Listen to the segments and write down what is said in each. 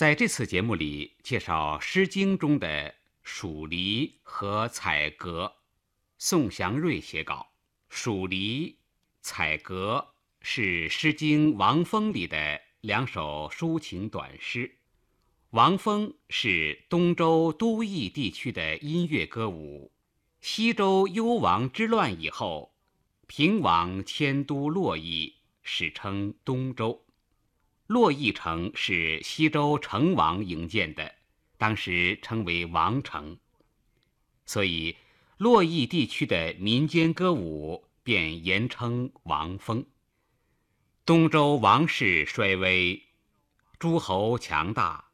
在这次节目里，介绍《诗经》中的黍离和采格，宋祥瑞写稿。黍离、采格是《诗经·王风》里的两首抒情短诗。王风是东周都邑地区的音乐歌舞。西周幽王之乱以后，平王迁都洛邑，史称东周。洛邑城是西周成王营建的，当时称为王城，所以洛邑地区的民间歌舞便言称王风。东周王室衰微，诸侯强大，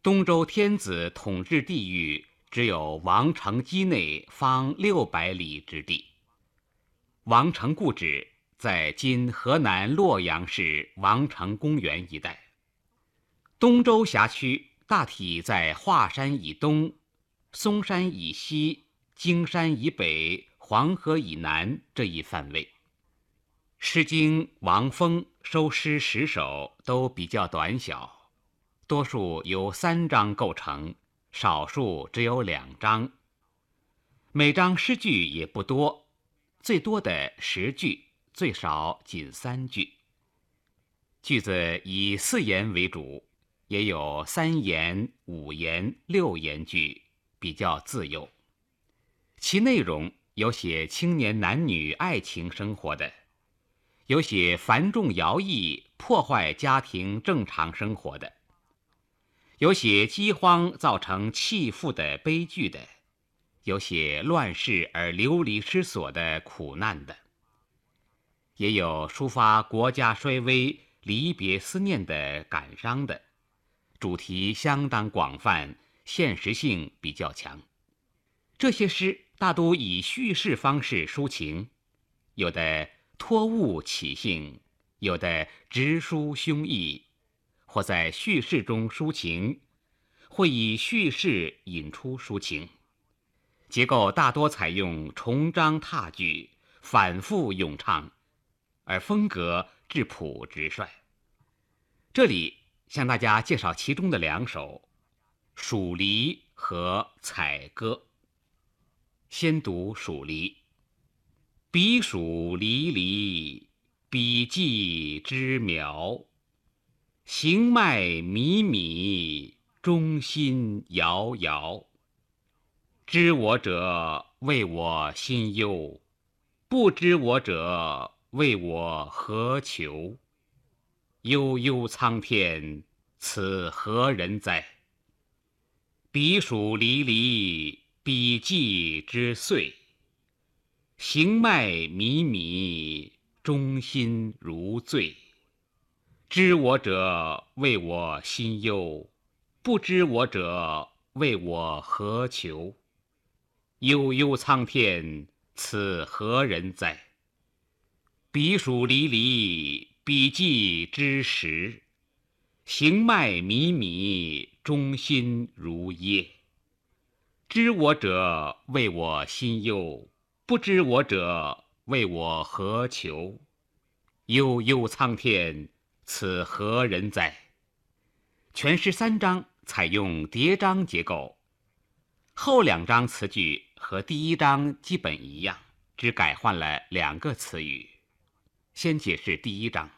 东周天子统治地域只有王城畿内方六百里之地。王城故址。在今河南洛阳市王城公园一带，东周辖区大体在华山以东、嵩山以西、荆山以北、黄河以南这一范围。《诗经·王风》收诗十首都比较短小，多数由三章构成，少数只有两章。每章诗句也不多，最多的十句。最少仅三句，句子以四言为主，也有三言、五言、六言句，比较自由。其内容有写青年男女爱情生活的，有写繁重徭役破坏家庭正常生活的，有写饥荒造成弃妇的悲剧的，有写乱世而流离失所的苦难的。也有抒发国家衰微、离别思念的感伤的，主题相当广泛，现实性比较强。这些诗大都以叙事方式抒情，有的托物起兴，有的直抒胸臆，或在叙事中抒情，或以叙事引出抒情。结构大多采用重章踏句，反复咏唱。而风格质朴直率。这里向大家介绍其中的两首《黍离》和《采歌》。先读《黍离》：彼黍离离，彼稷之苗。行迈靡靡，中心摇摇。知我者，谓我心忧；不知我者，为我何求？悠悠苍天，此何人哉？彼黍离离，彼稷之岁。行迈靡靡，中心如醉。知我者，谓我心忧；不知我者，谓我何求？悠悠苍天，此何人哉？彼黍离离，彼稷之实。行迈靡靡，中心如噎。知我者，谓我心忧；不知我者，谓我何求？悠悠苍天，此何人哉？全诗三章采用叠章结构，后两章词句和第一章基本一样，只改换了两个词语。先解释第一章，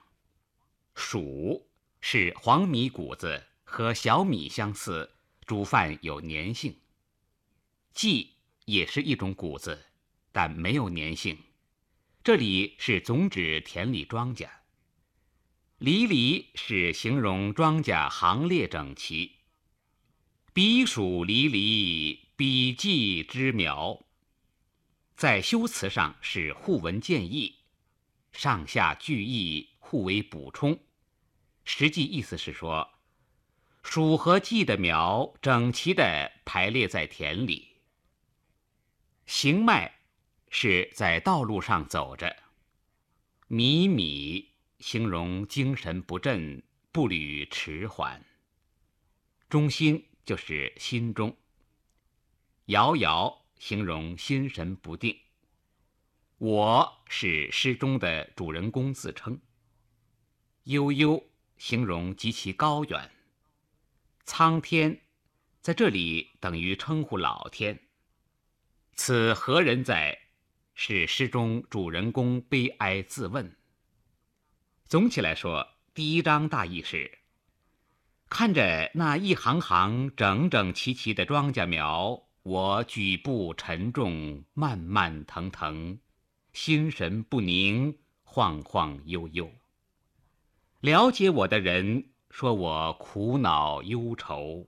黍是黄米谷子，和小米相似，煮饭有粘性。稷也是一种谷子，但没有粘性。这里是总指田里庄稼。离离是形容庄稼行列整齐。彼黍离离，彼稷之苗。在修辞上是互文见义。上下句意互为补充，实际意思是说，黍和稷的苗整齐地排列在田里。行迈是在道路上走着，靡靡形容精神不振、步履迟缓。中心就是心中，摇摇形容心神不定。我是诗中的主人公自称。悠悠形容极其高远。苍天，在这里等于称呼老天。此何人哉？是诗中主人公悲哀自问。总体来说，第一章大意是：看着那一行行整整齐齐的庄稼苗，我举步沉重，慢慢腾腾，心神不宁，晃晃悠悠。了解我的人说我苦恼忧愁，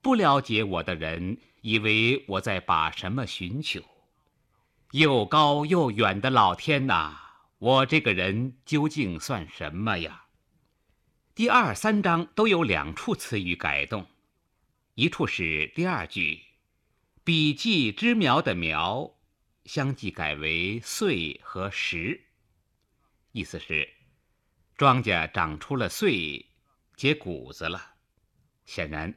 不了解我的人。以为我在把什么寻求？又高又远的老天呐！我这个人究竟算什么呀？第二三章都有两处词语改动，一处是第二句“笔记之苗”的“苗”相继改为“穗”和“实”，意思是庄稼长出了穗，结谷子了。显然。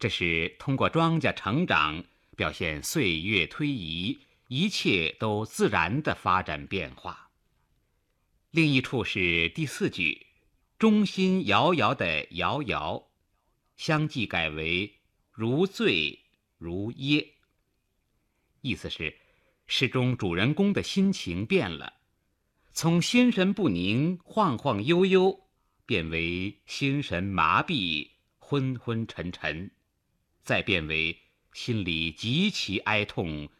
这是通过庄稼成长，表现岁月推移，一切都自然的发展变化。另一处是第四句，“中心摇摇”的“摇摇”，相继改为“如醉如噎”，意思是诗中主人公的心情变了，从心神不宁、晃晃悠悠，变为心神麻痹、昏昏沉沉。再变为心里极其哀痛，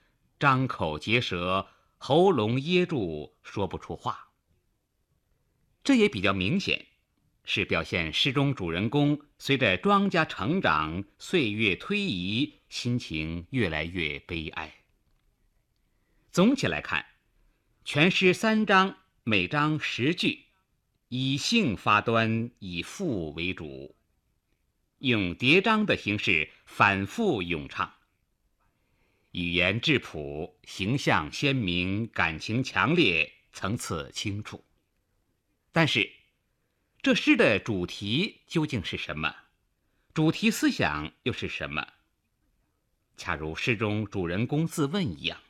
张口结舌，喉咙噎住，说不出话。这也比较明显，是表现诗中主人公随着庄稼成长、岁月推移，心情越来越悲哀。总体来看，全诗三章，每章十句，以兴发端，以赋为主。用叠章的形式反复咏唱，语言质朴，形象鲜明，感情强烈，层次清楚。但是，这诗的主题究竟是什么？主题思想又是什么？恰如诗中主人公自问一样，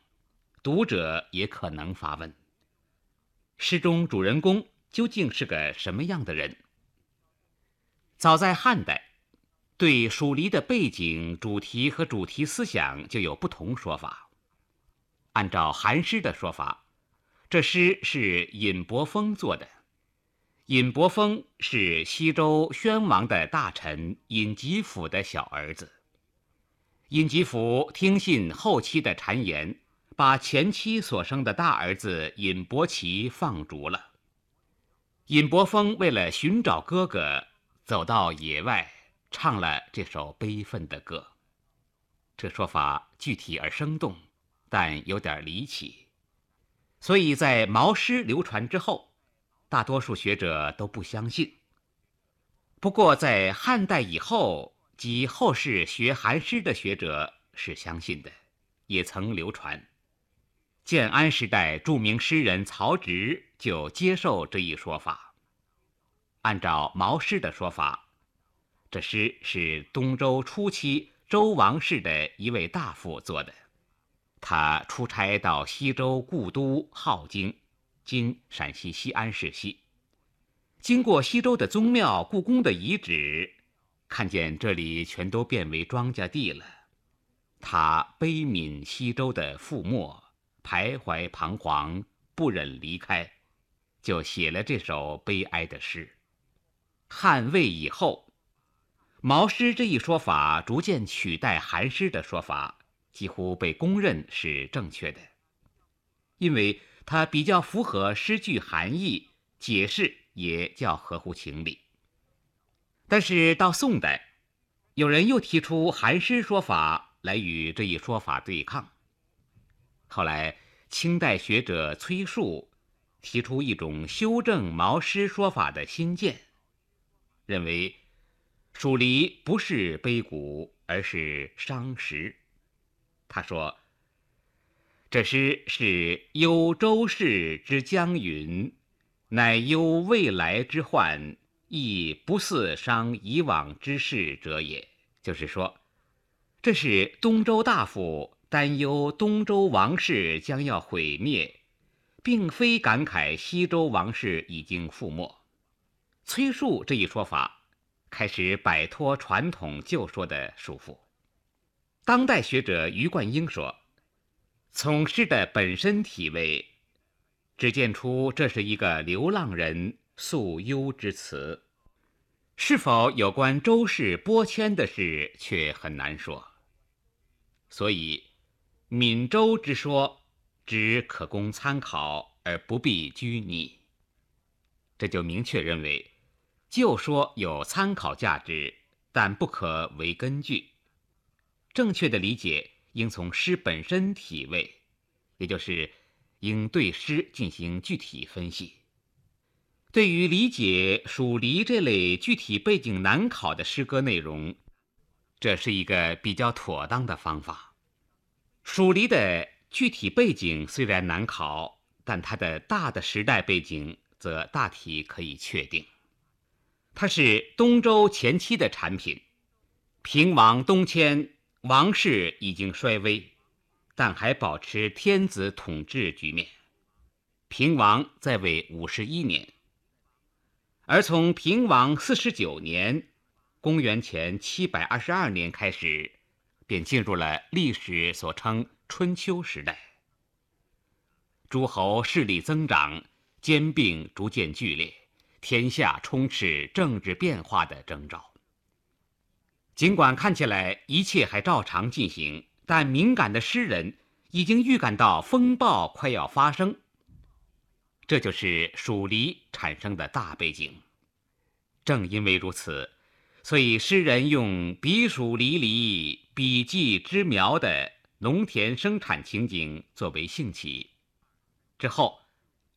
读者也可能发问：诗中主人公究竟是个什么样的人？早在汉代。对蜀离的背景、主题和主题思想就有不同说法。按照韩诗的说法，这诗是尹伯封做的。尹伯封是西周宣王的大臣尹吉甫的小儿子。尹吉甫听信后期的谗言，把前妻所生的大儿子尹伯奇放逐了。尹伯封为了寻找哥哥，走到野外。唱了这首悲愤的歌，这说法具体而生动，但有点离奇，所以在毛诗流传之后，大多数学者都不相信。不过在汉代以后，及后世学韩诗的学者是相信的，也曾流传。建安时代著名诗人曹植就接受这一说法。按照毛诗的说法。这诗是东周初期周王室的一位大夫做的。他出差到西周故都镐京（今陕西西安市西），经过西周的宗庙故宫的遗址，看见这里全都变为庄稼地了。他悲悯西周的覆没，徘徊彷徨，不忍离开，就写了这首悲哀的诗。汉魏以后。毛诗这一说法逐渐取代韩诗的说法，几乎被公认是正确的，因为它比较符合诗句含义，解释也较合乎情理。但是到宋代，有人又提出韩诗说法来与这一说法对抗。后来，清代学者崔述提出一种修正毛诗说法的新见，认为。蜀离不是悲谷，而是伤时。他说：“这诗是忧周氏之将云，乃忧未来之患，亦不似伤以往之事者也。”就是说，这是东周大夫担忧东周王室将要毁灭，并非感慨西周王室已经覆没。崔述这一说法。开始摆脱传统旧说的束缚。当代学者余冠英说：“从诗的本身体味，只见出这是一个流浪人诉忧之词。是否有关周氏拨迁的事，却很难说。所以，闽州之说只可供参考，而不必拘泥。这就明确认为，旧说有参考价值，但不可为根据。”正确的理解应从诗本身体味，也就是应对诗进行具体分析。对于理解蜀离这类具体背景难考的诗歌内容，这是一个比较妥当的方法。蜀离的具体背景虽然难考，但它的大的时代背景则大体可以确定。它是东周前期的产品，平王东迁。王室已经衰微，但还保持天子统治局面。平王在位五十一年，而从平王四十九年（公元前七百二十二年）开始，便进入了历史所称春秋时代。诸侯势力增长，兼并逐渐剧烈，天下充斥政治变化的征兆。尽管看起来一切还照常进行，但敏感的诗人已经预感到风暴快要发生。这就是蜀离产生的大背景。正因为如此，所以诗人用“彼黍离离，彼稷之苗”的农田生产情景作为兴起。之后，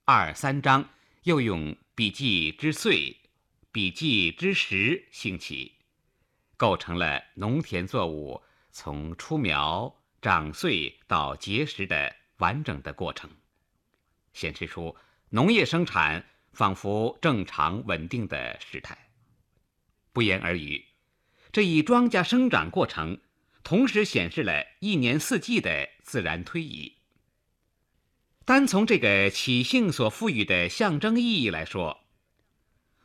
二三章又用“彼稷之岁，彼稷之时”兴起。构成了农田作物从出苗、长穗到结实的完整的过程，显示出农业生产仿佛正常稳定的时态。不言而喻，这一庄稼生长过程同时显示了一年四季的自然推移。单从这个起性所赋予的象征意义来说，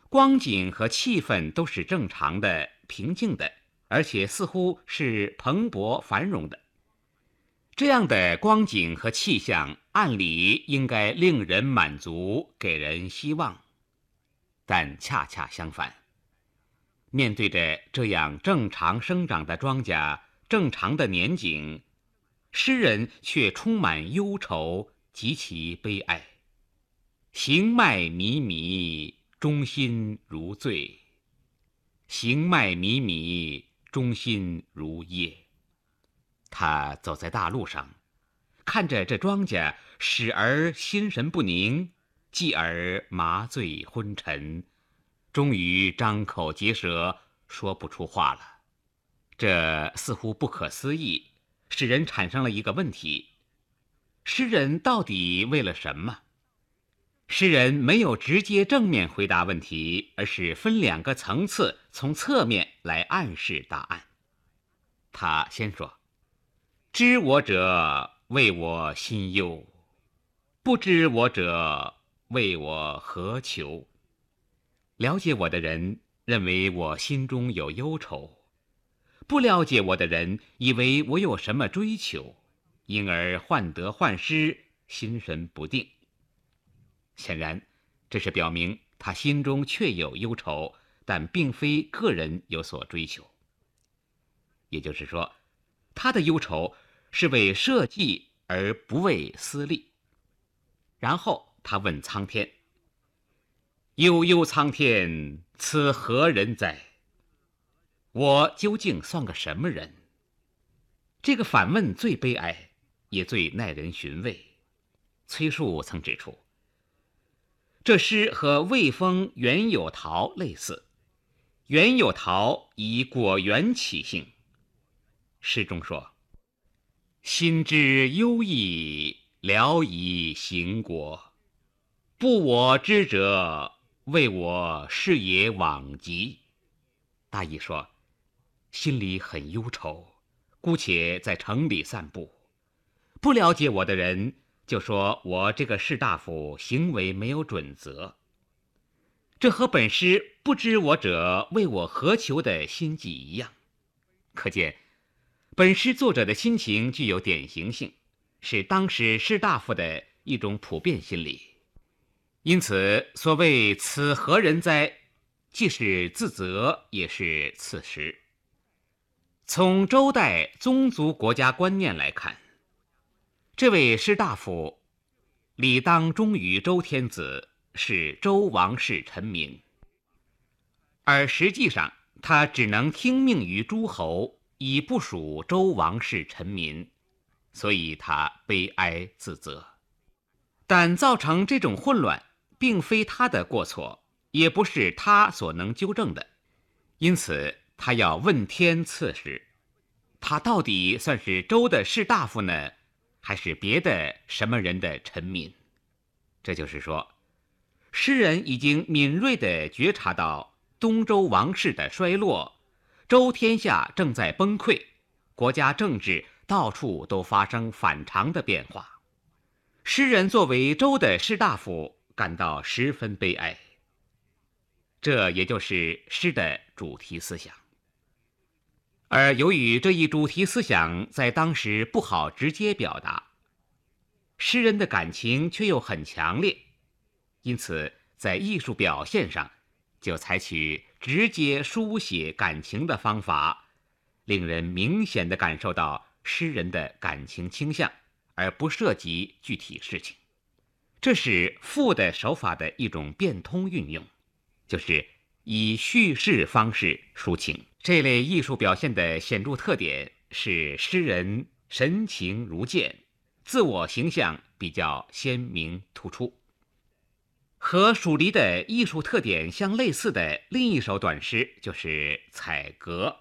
光景和气氛都是正常的。平静的，而且似乎是蓬勃繁荣的，这样的光景和气象，按理应该令人满足，给人希望。但恰恰相反，面对着这样正常生长的庄稼、正常的年景，诗人却充满忧愁，极其悲哀。行迈靡靡，中心如醉。行迈靡靡，中心如噎。他走在大路上，看着这庄稼，始而心神不宁，继而麻醉昏沉，终于张口结舌，说不出话了。这似乎不可思议，使人产生了一个问题：诗人到底为了什么？诗人没有直接正面回答问题，而是分两个层次，从侧面来暗示答案。他先说：“知我者为我心忧，不知我者为我何求？了解我的人认为我心中有忧愁，不了解我的人以为我有什么追求，因而患得患失，心神不定。”显然，这是表明他心中确有忧愁，但并非个人有所追求。也就是说，他的忧愁是为社稷而不为私利。然后他问苍天：“悠悠苍天，此何人哉？我究竟算个什么人？”这个反问最悲哀，也最耐人寻味。崔述曾指出。这诗和魏风《原有桃》类似，《原有桃》以果园起兴。诗中说：“心之忧矣，聊以行国。不我知者，为我是也罔极。”大意说，心里很忧愁，姑且在城里散步，不了解我的人。就说我这个士大夫行为没有准则，这和本诗“不知我者为我何求”的心计一样。可见，本诗作者的心情具有典型性，是当时士大夫的一种普遍心理。因此，所谓“此何人哉”，既是自责，也是刺实。从周代宗族国家观念来看，这位士大夫理当忠于周天子，是周王室臣民，而实际上他只能听命于诸侯，已不属周王室臣民，所以他悲哀自责。但造成这种混乱，并非他的过错，也不是他所能纠正的，因此。他要问天赐时，他到底算是周的士大夫呢，还是别的什么人的臣民？这就是说，诗人已经敏锐地觉察到东周王室的衰落，周天下正在崩溃，国家政治到处都发生反常的变化。诗人作为周的士大夫，感到十分悲哀。这也就是诗的主题思想。而由于这一主题思想在当时不好直接表达，诗人的感情却又很强烈，因此在艺术表现上就采取直接书写感情的方法，令人明显的感受到诗人的感情倾向，而不涉及具体事情。这是赋的手法的一种变通运用，就是以叙事方式抒情。这类艺术表现的显著特点是诗人神情如剑，自我形象比较鲜明突出。和蜀离的艺术特点相类似的另一首短诗就是《采阁》，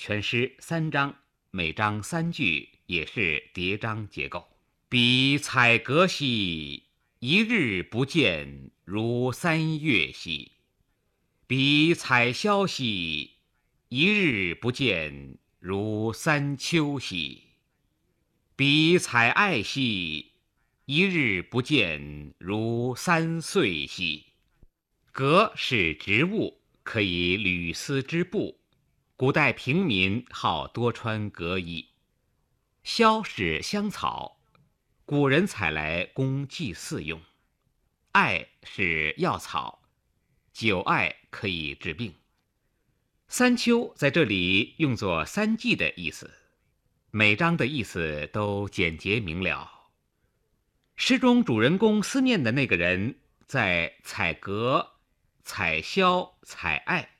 全诗三章，每章三句，也是叠章结构。彼采阁兮，一日不见，如三月兮；彼采萧兮。一日不见，如三秋兮；彼采艾兮，一日不见，如三岁兮。革是植物，可以缕丝织布。古代平民好多穿革衣。萧是香草，古人采来供祭祀用。艾是药草，久艾可以治病。三秋在这里用作三季的意思，每章的意思都简洁明了。诗中主人公思念的那个人在采阁、采萧、采艾，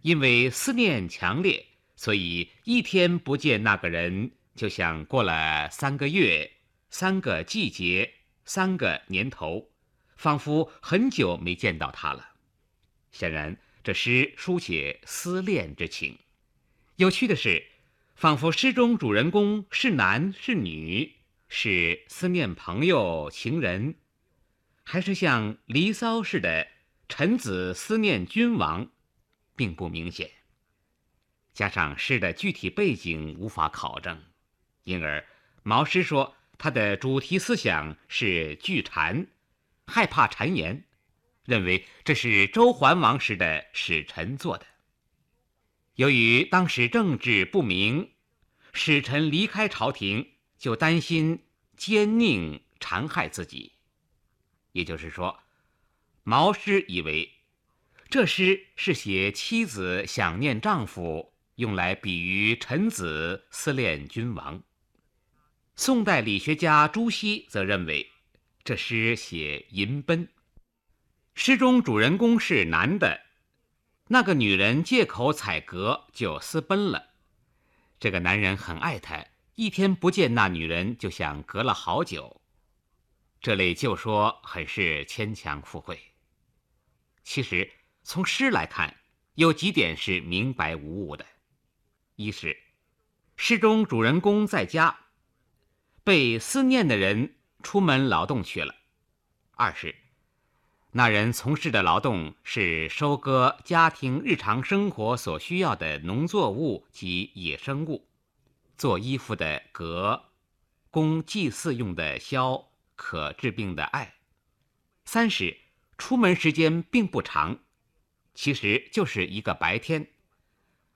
因为思念强烈，所以一天不见那个人，就像过了三个月、三个季节、三个年头，仿佛很久没见到他了。显然。这诗书写思恋之情，有趣的是，仿佛诗中主人公是男是女，是思念朋友情人，还是像《离骚》似的臣子思念君王，并不明显。加上诗的具体背景无法考证，因而毛诗说他的主题思想是惧谗，害怕谗言。认为这是周桓王时的使臣做的。由于当时政治不明，使臣离开朝廷就担心奸佞残害自己。也就是说，毛诗以为这诗是写妻子想念丈夫，用来比喻臣子思恋君王。宋代理学家朱熹则认为这诗写淫奔。诗中主人公是男的，那个女人借口采阁就私奔了。这个男人很爱她，一天不见那女人就想隔了好久。这类旧说很是牵强附会。其实从诗来看，有几点是明白无误的：一是诗中主人公在家，被思念的人出门劳动去了；二是。那人从事的劳动是收割家庭日常生活所需要的农作物及野生物，做衣服的革，供祭祀用的绡，可治病的艾。三是出门时间并不长，其实就是一个白天，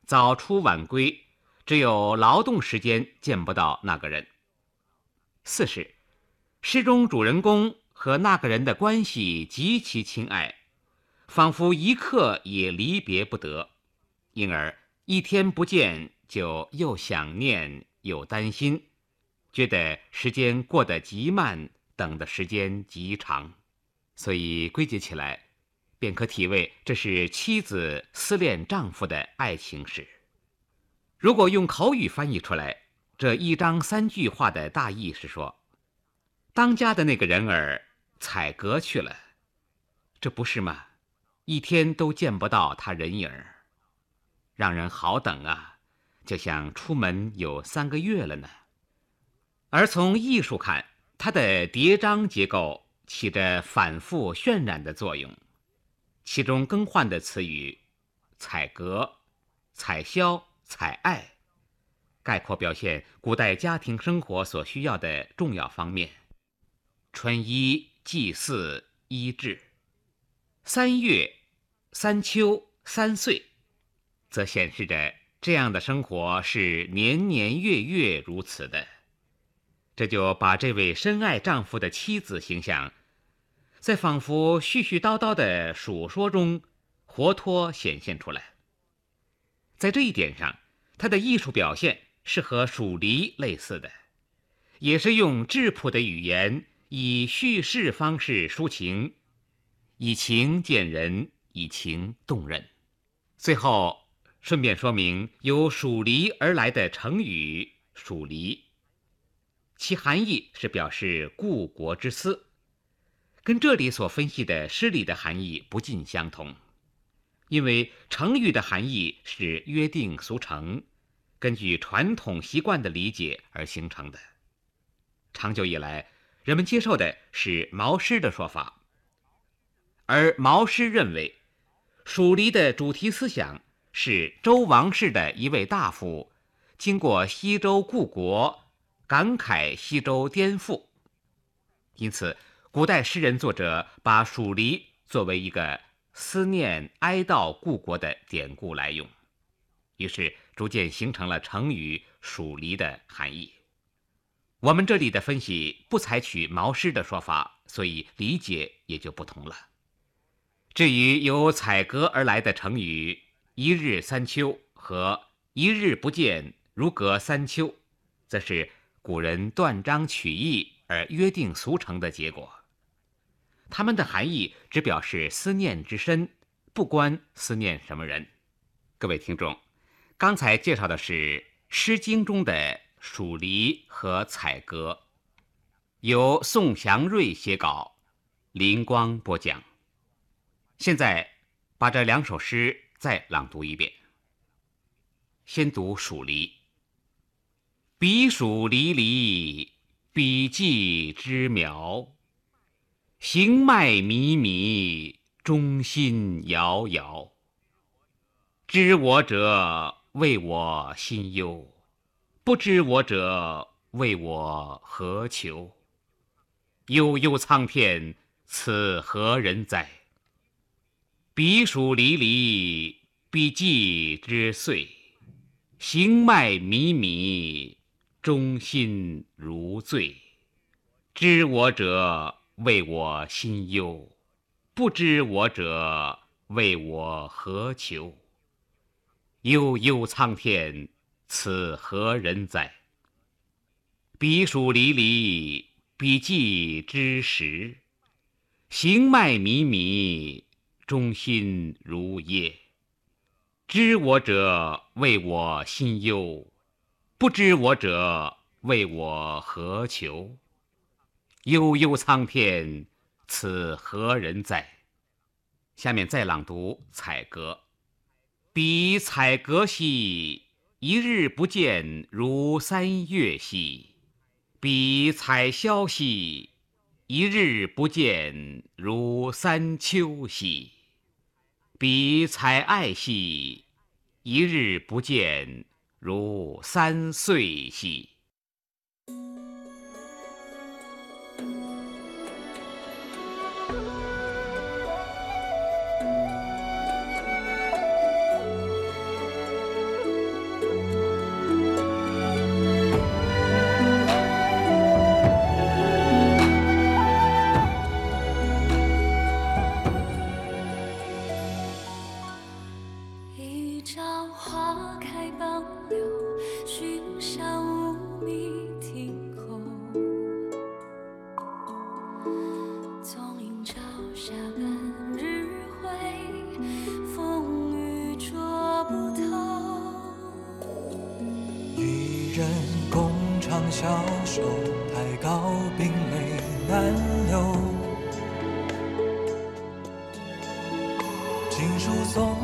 早出晚归，只有劳动时间见不到那个人。四是，诗中主人公和那个人的关系极其亲爱，仿佛一刻也离别不得，因而一天不见就又想念又担心，觉得时间过得极慢，等的时间极长。所以归结起来，便可体味这是妻子思恋丈夫的爱情史。如果用口语翻译出来，这一章三句话的大意是说：当家的那个人儿采阁去了，这不是吗？一天都见不到他人影儿，让人好等啊，就像出门有三个月了呢。而从艺术看，它的叠章结构。起着反复渲染的作用，其中更换的词语“采格”“采销”“采爱”，概括表现古代家庭生活所需要的重要方面。春衣、祭祀、医治，三月、三秋、三岁，则显示着这样的生活是年年月月如此的。这就把这位深爱丈夫的妻子形象。在仿佛絮絮叨叨的述说中，活脱显现出来。在这一点上，他的艺术表现是和蜀离类似的，也是用质朴的语言，以叙事方式抒情，以情见人，以情动人。最后，顺便说明由蜀离而来的成语“蜀离”，其含义是表示故国之思。跟这里所分析的诗里的含义不尽相同，因为成语的含义是约定俗成，根据传统习惯的理解而形成的。长久以来，人们接受的是毛诗的说法，而毛诗认为，蜀离的主题思想是周王室的一位大夫，经过西周故国，感慨西周颠覆，因此。古代诗人作者把蜀离作为一个思念哀悼故国的典故来用，于是逐渐形成了成语“蜀离”的含义。我们这里的分析不采取毛诗的说法，所以理解也就不同了。至于由采格而来的成语“一日三秋”和“一日不见如隔三秋”，则是古人断章取义而约定俗成的结果。它们的含义只表示思念之深，不关思念什么人。各位听众，刚才介绍的是《诗经》中的蜀离和采格，由宋祥瑞写稿，林光播讲。现在把这两首诗再朗读一遍。先读蜀离：彼黍离离，彼稷之苗。行迈靡靡，中心摇摇。知我者，谓我心忧；不知我者，谓我何求？悠悠苍天，此何人哉？彼黍离离，彼稷之岁。行迈靡靡，中心如醉。知我者。为我心忧，不知我者为我何求？悠悠苍天，此何人哉？彼黍离离，彼稷之实。行迈靡靡，中心如噎。知我者谓我心忧，不知我者谓我何求？悠悠苍天，此何人哉？下面再朗读《采阁》：彼采葛兮，一日不见如三月兮；彼采萧兮，一日不见如三秋兮；彼采艾兮，一日不见如三岁兮。消瘦太高冰泪难流情书送